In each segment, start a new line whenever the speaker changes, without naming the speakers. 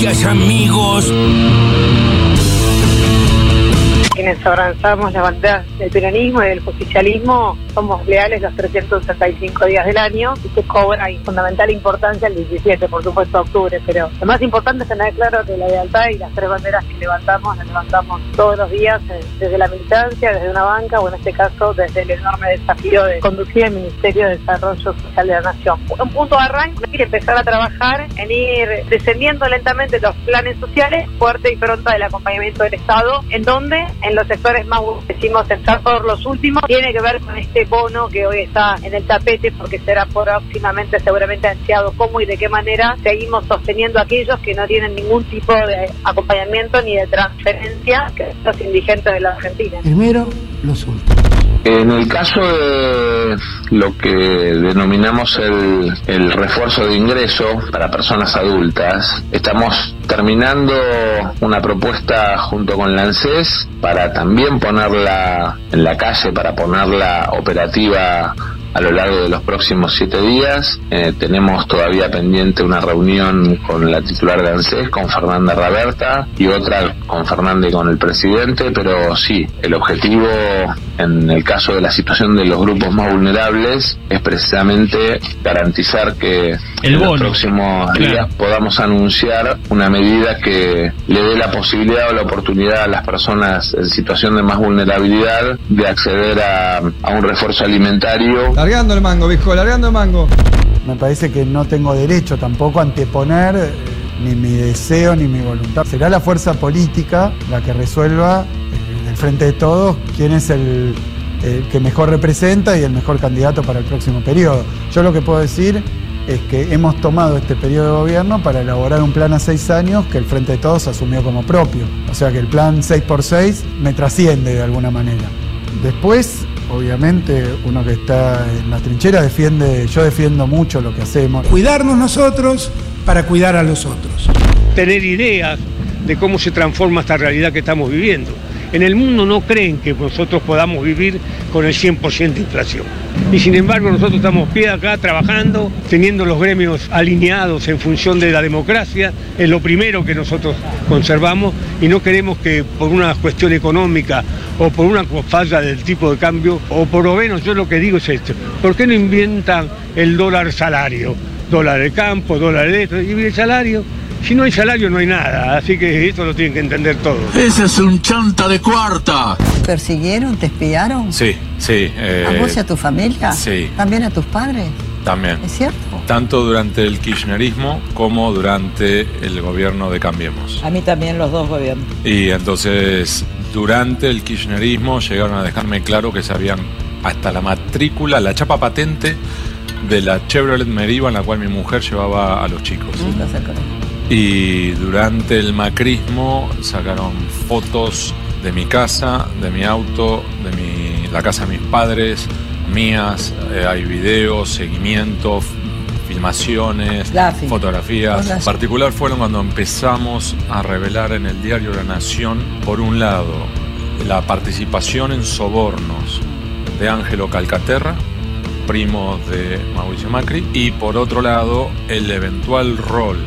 Gracias amigos
quienes abrazamos las banderas del peronismo y del oficialismo somos leales los 365 días del año y que cobra fundamental importancia el 17, por supuesto, octubre. Pero lo más importante es tener claro que la lealtad y las tres banderas que levantamos las levantamos todos los días eh, desde la militancia, desde una banca o en este caso desde el enorme desafío de conducir el Ministerio de Desarrollo Social de la Nación. Un punto de arranque es empezar a trabajar en ir descendiendo lentamente los planes sociales, fuerte y pronta del acompañamiento del Estado, en donde en los sectores más decimos estar por los últimos, tiene que ver con este bono que hoy está en el tapete porque será próximamente seguramente anunciado cómo y de qué manera seguimos sosteniendo a aquellos que no tienen ningún tipo de acompañamiento ni de transferencia que son los indigentes de la Argentina.
Primero, los últimos.
En el caso de lo que denominamos el, el, refuerzo de ingreso para personas adultas, estamos terminando una propuesta junto con la ANSES para también ponerla en la calle, para ponerla operativa a lo largo de los próximos siete días. Eh, tenemos todavía pendiente una reunión con la titular de ANSES, con Fernanda Raberta, y otra con Fernanda y con el presidente, pero sí, el objetivo en el caso de la situación de los grupos más vulnerables es precisamente garantizar que en los próximos días podamos anunciar una medida que le dé la posibilidad o la oportunidad a las personas en situación de más vulnerabilidad de acceder a, a un refuerzo alimentario
Largando el mango, viejo, largando el mango.
Me parece que no tengo derecho tampoco a anteponer eh, ni mi deseo ni mi voluntad. Será la fuerza política la que resuelva eh, del frente de todos quién es el, el que mejor representa y el mejor candidato para el próximo periodo. Yo lo que puedo decir es que hemos tomado este periodo de gobierno para elaborar un plan a seis años que el Frente de Todos asumió como propio. O sea que el plan 6x6 me trasciende de alguna manera. Después, obviamente, uno que está en la trinchera defiende, yo defiendo mucho lo que hacemos.
Cuidarnos nosotros para cuidar a los otros.
Tener ideas de cómo se transforma esta realidad que estamos viviendo. En el mundo no creen que nosotros podamos vivir con el 100% de inflación. Y sin embargo nosotros estamos pie acá trabajando, teniendo los gremios alineados en función de la democracia, es lo primero que nosotros conservamos y no queremos que por una cuestión económica o por una falla del tipo de cambio, o por lo menos yo lo que digo es esto, ¿por qué no inventan el dólar salario? Dólar de campo, dólar de esto, y el salario si no hay salario no hay nada, así que esto lo tienen que entender todos.
Ese es un chanta de cuarta.
¿Persiguieron? ¿Te espiaron?
Sí, sí.
Eh, ¿A vos y a tu familia?
Sí.
¿También a tus padres?
También.
¿Es cierto?
Tanto durante el kirchnerismo como durante el gobierno de Cambiemos.
A mí también los dos gobiernos.
Y entonces, durante el kirchnerismo llegaron a dejarme claro que sabían hasta la matrícula, la chapa patente de la Chevrolet Meriva en la cual mi mujer llevaba a los chicos.
Sí, lo sé,
y durante el macrismo sacaron fotos de mi casa, de mi auto, de mi, la casa de mis padres, mías, eh, hay videos, seguimiento, filmaciones, fotografías. En particular fueron cuando empezamos a revelar en el diario La Nación, por un lado, la participación en sobornos de Ángelo Calcaterra, primo de Mauricio Macri, y por otro lado, el eventual rol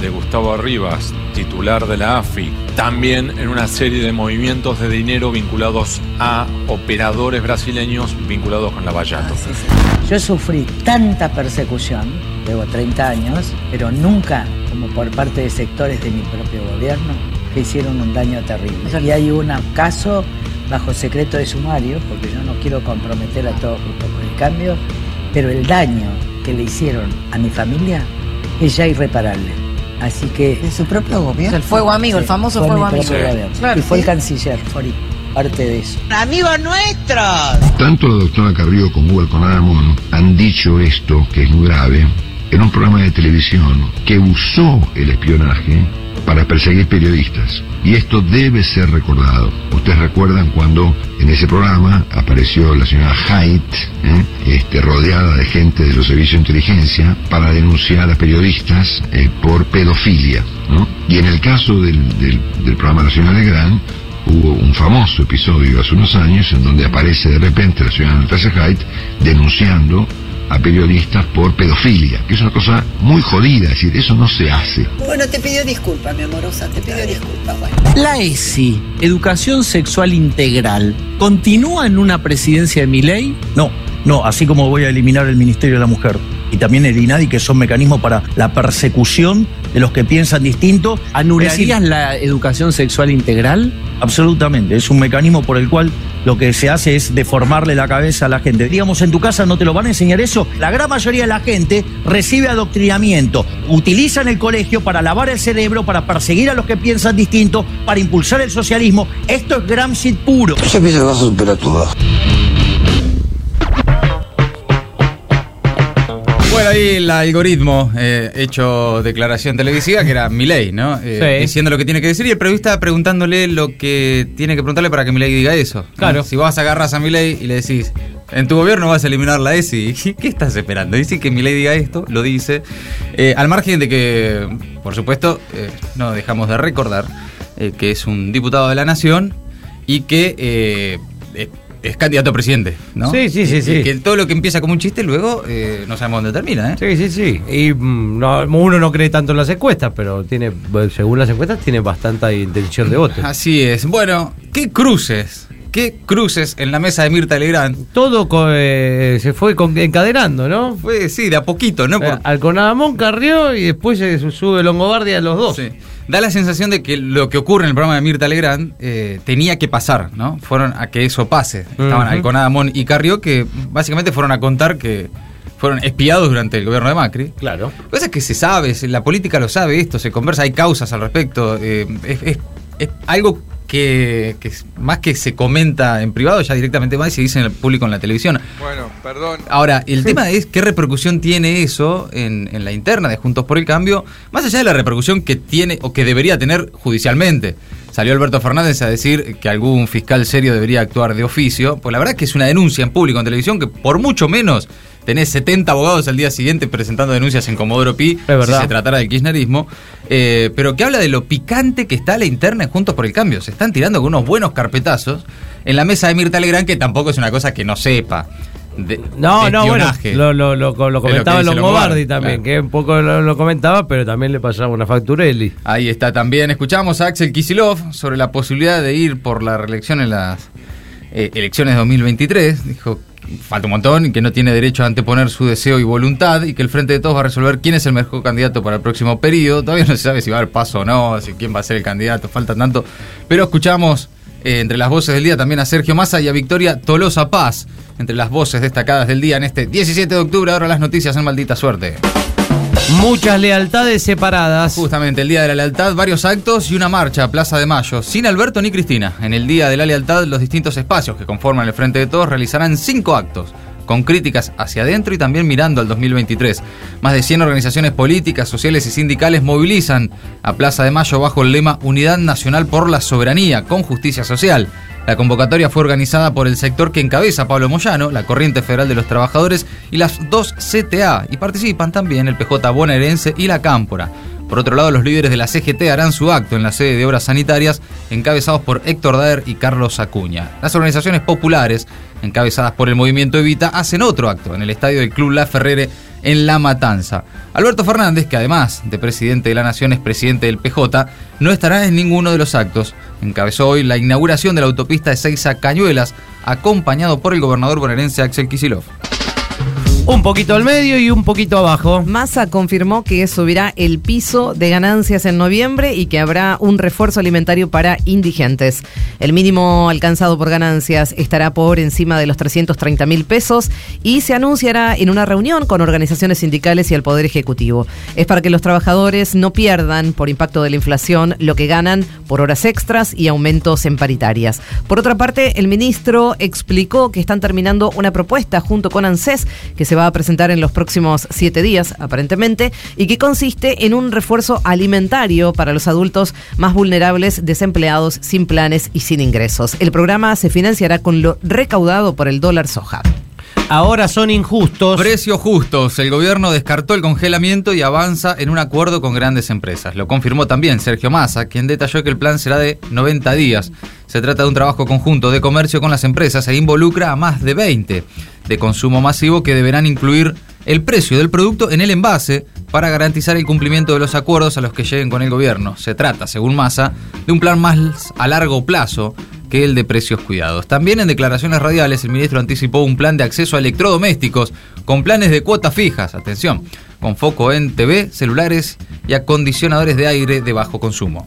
de Gustavo Arribas, titular de la AFI, también en una serie de movimientos de dinero vinculados a operadores brasileños vinculados con la Vallato.
Ah, Yo sufrí tanta persecución, llevo 30 años, pero nunca como por parte de sectores de mi propio gobierno que hicieron un daño terrible. Y hay un caso bajo secreto de sumario, porque yo no quiero comprometer a todo grupo con el cambio, pero el daño que le hicieron a mi familia es ya irreparable. Así que. De su propio gobierno.
El fuego amigo, sí, el famoso fuego amigo.
Sí. Claro, y fue sí. el canciller, Fori, parte de eso.
¡Amigos nuestros!
Tanto la doctora Carrillo como Hugo Alconadamón han dicho esto, que es muy grave, en un programa de televisión que usó el espionaje para perseguir periodistas. Y esto debe ser recordado. Ustedes recuerdan cuando en ese programa apareció la señora Haidt, ¿eh? este, rodeada de gente de los servicios de inteligencia, para denunciar a periodistas eh, por pedofilia. ¿no? Y en el caso del, del, programa Nacional de Gran, hubo un famoso episodio hace unos años en donde aparece de repente la señora Natasha Haidt denunciando a periodistas por pedofilia, que es una cosa muy jodida, es decir, eso no se hace.
Bueno, te pidió disculpas, mi amorosa, te pidió disculpas. Bueno.
La ESI, Educación Sexual Integral, ¿continúa en una presidencia de mi ley?
No, no, así como voy a eliminar el Ministerio de la Mujer y también el INADI, que son mecanismos para la persecución de los que piensan distinto.
¿Anularías la educación sexual integral?
Absolutamente, es un mecanismo por el cual lo que se hace es deformarle la cabeza a la gente. Digamos, en tu casa no te lo van a enseñar eso. La gran mayoría de la gente recibe adoctrinamiento, utilizan el colegio para lavar el cerebro, para perseguir a los que piensan distinto, para impulsar el socialismo. Esto es Gramsci puro.
Yo pienso que vas a superar todo.
Bueno, ahí el algoritmo eh, hecho declaración televisiva, que era Milei, ¿no? Eh,
Sí.
Diciendo lo que tiene que decir y el periodista preguntándole lo que tiene que preguntarle para que Milei diga eso.
Claro.
Si vos agarras a Milei y le decís, en tu gobierno vas a eliminar la ESI, ¿qué estás esperando? Dice que Milei diga esto, lo dice. Eh, al margen de que, por supuesto, no dejamos de recordar que es un diputado de la Nación y que... eh, es- candidato a presidente, ¿no?
Sí, sí, sí,
Y
sí.
Que todo lo que empieza como un chiste luego eh, no sabemos dónde termina, ¿eh?
Sí, sí, sí. Y mm, no, uno no cree tanto en las encuestas, pero tiene, bueno, según las encuestas, tiene bastante intención de voto.
Así es. Bueno, ¿qué cruces? ¿Qué cruces en la mesa de Mirta Legrand?
Todo eh, se fue con- encadenando, ¿no?
Fue, sí, de a poquito, ¿no?
Eh,
Por-
Alconadamón carrió y después se sube Longobardia a los dos.
Sí. Da la sensación de que lo que ocurre en el programa de Mirta Legrand eh, tenía que pasar, ¿no? Fueron a que eso pase. Estaban
Ujú.
Alconada, Mon y Carrió que básicamente fueron a contar que fueron espiados durante el gobierno de Macri.
Claro.
Lo que pasa es que se sabe, la política lo sabe esto, se conversa, hay causas al respecto. eh, es, es- es algo que, que es- más que se comenta en privado, ya directamente va y se dice en el público en la televisión.
Bueno, perdón.
Ahora, el tema es qué repercusión tiene eso en, en la interna de Juntos por el Cambio, más allá de la repercusión que tiene o que debería tener judicialmente. Salió Alberto Fernández a decir que algún fiscal serio debería actuar de oficio, pues la verdad que es una denuncia en público, en televisión, que por mucho menos tenés 70 abogados al día siguiente presentando denuncias en Comodoro Pi, si
verdad.
se tratara del kirchnerismo, eh, pero que habla de lo picante que está la interna en Juntos por el Cambio. Se están tirando con unos buenos carpetazos en la mesa de Mirta Legrand, que tampoco es una cosa que no sepa. de-
No,
de
no, bueno,
espionaje.
lo, lo, lo, lo
lo
comentaba
dice
Longobardi también,
claro.
que un poco lo, lo comentaba, pero también le pasaba una facturelli.
Ahí está también. Escuchamos a Axel Kisilov sobre la posibilidad de ir por la reelección en las eh, elecciones 2023. Dijo falta un montón que no tiene derecho a anteponer su deseo y voluntad y que el Frente de Todos va a resolver quién es el mejor candidato para el próximo periodo. Todavía no se sabe si va a paso o no, si quién va a ser el candidato, falta tanto. Pero escuchamos eh, entre las voces del día también a Sergio Massa y a Victoria Tolosa Paz, entre las voces destacadas del día en este 17 de octubre. Ahora las noticias en maldita suerte.
Muchas lealtades separadas.
Justamente el Día de la Lealtad, varios actos y una marcha a Plaza de Mayo, sin Alberto ni Cristina. En el Día de la Lealtad, los distintos espacios que conforman el Frente de Todos realizarán cinco actos, con críticas hacia adentro y también mirando al 2023. Más de 100 organizaciones políticas, sociales y sindicales movilizan a Plaza de Mayo bajo el lema Unidad Nacional por la Soberanía, con justicia social. La convocatoria fue organizada por el sector que encabeza Pablo Moyano, la Corriente Federal de los Trabajadores y las dos CTA, y participan también el PJ bonaerense y la Cámpora. Por otro lado, los líderes de la CGT harán su acto en la sede de Obras Sanitarias, encabezados por Héctor Daer y Carlos Acuña. Las organizaciones populares, encabezadas por el Movimiento Evita, hacen otro acto en el estadio del Club La Ferrere en La Matanza. Alberto Fernández, que además de presidente de la Nación es presidente del PJ, no estará en ninguno de los actos. Encabezó hoy la inauguración de la autopista de Seiza Cañuelas, acompañado por el gobernador bonaerense Axel Kicillof.
Un poquito al medio y un poquito abajo.
Massa confirmó que subirá el piso de ganancias en noviembre y que habrá un refuerzo alimentario para indigentes. El mínimo alcanzado por ganancias estará por encima de los 330 mil pesos y se anunciará en una reunión con organizaciones sindicales y el Poder Ejecutivo. Es para que los trabajadores no pierdan por impacto de la inflación lo que ganan por horas extras y aumentos en paritarias. Por otra parte, el ministro explicó que están terminando una propuesta junto con ANSES que se va a presentar en los próximos siete días, aparentemente, y que consiste en un refuerzo alimentario para los adultos más vulnerables, desempleados, sin planes y sin ingresos. El programa se financiará con lo recaudado por el dólar soja.
Ahora son injustos.
Precios justos. El gobierno descartó el congelamiento y avanza en un acuerdo con grandes empresas. Lo confirmó también Sergio Massa, quien detalló que el plan será de 90 días. Se trata de un trabajo conjunto de comercio con las empresas e involucra a más de 20 de consumo masivo que deberán incluir el precio del producto en el envase para garantizar el cumplimiento de los acuerdos a los que lleguen con el gobierno. Se trata, según Massa, de un plan más a largo plazo que el de precios cuidados. También en declaraciones radiales el ministro anticipó un plan de acceso a electrodomésticos con planes de cuotas fijas, atención, con foco en TV, celulares y acondicionadores de aire de bajo consumo.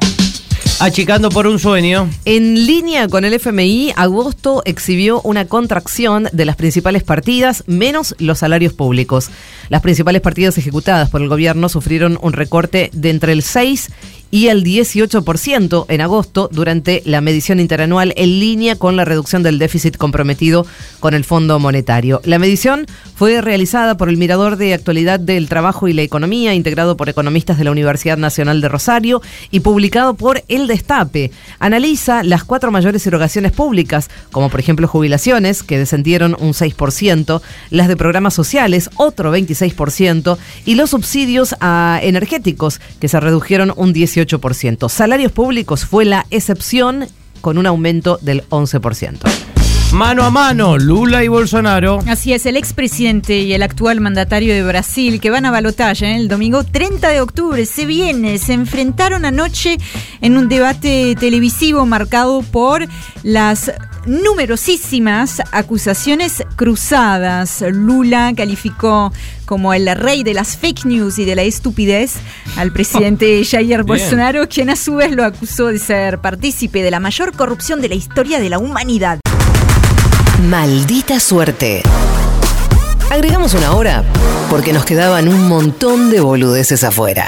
Achicando por un sueño.
En línea con el FMI, agosto exhibió una contracción de las principales partidas, menos los salarios públicos. Las principales partidas ejecutadas por el gobierno sufrieron un recorte de entre el 6 y el 18% en agosto durante la medición interanual en línea con la reducción del déficit comprometido con el Fondo Monetario. La medición fue realizada por el Mirador de Actualidad del Trabajo y la Economía, integrado por economistas de la Universidad Nacional de Rosario y publicado por El Destape. Analiza las cuatro mayores erogaciones públicas, como por ejemplo jubilaciones, que descendieron un 6%, las de programas sociales, otro 26%, y los subsidios a energéticos, que se redujeron un 18%. Salarios públicos fue la excepción con un aumento del 11%.
Mano a mano, Lula y Bolsonaro.
Así es, el expresidente y el actual mandatario de Brasil que van a balotaje ¿eh? el domingo 30 de octubre. Se viene, se enfrentaron anoche en un debate televisivo marcado por las numerosísimas acusaciones cruzadas. Lula calificó como el rey de las fake news y de la estupidez al presidente Jair Bolsonaro, quien a su vez lo acusó de ser partícipe de la mayor corrupción de la historia de la humanidad.
Maldita suerte. Agregamos una hora porque nos quedaban un montón de boludeces afuera.